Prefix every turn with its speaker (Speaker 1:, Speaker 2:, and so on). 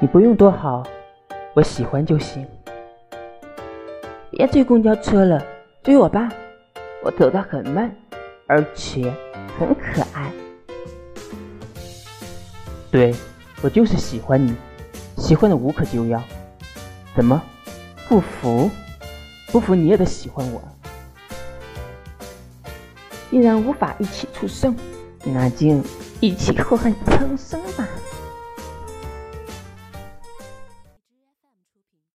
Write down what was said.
Speaker 1: 你不用多好，我喜欢就行。
Speaker 2: 别追公交车了，追我吧，我走得很慢，而且很可爱。
Speaker 1: 对，我就是喜欢你，喜欢的无可救药。怎么，不服？不服你也得喜欢我。
Speaker 2: 既然无法一起出生，那就一起祸害苍生吧。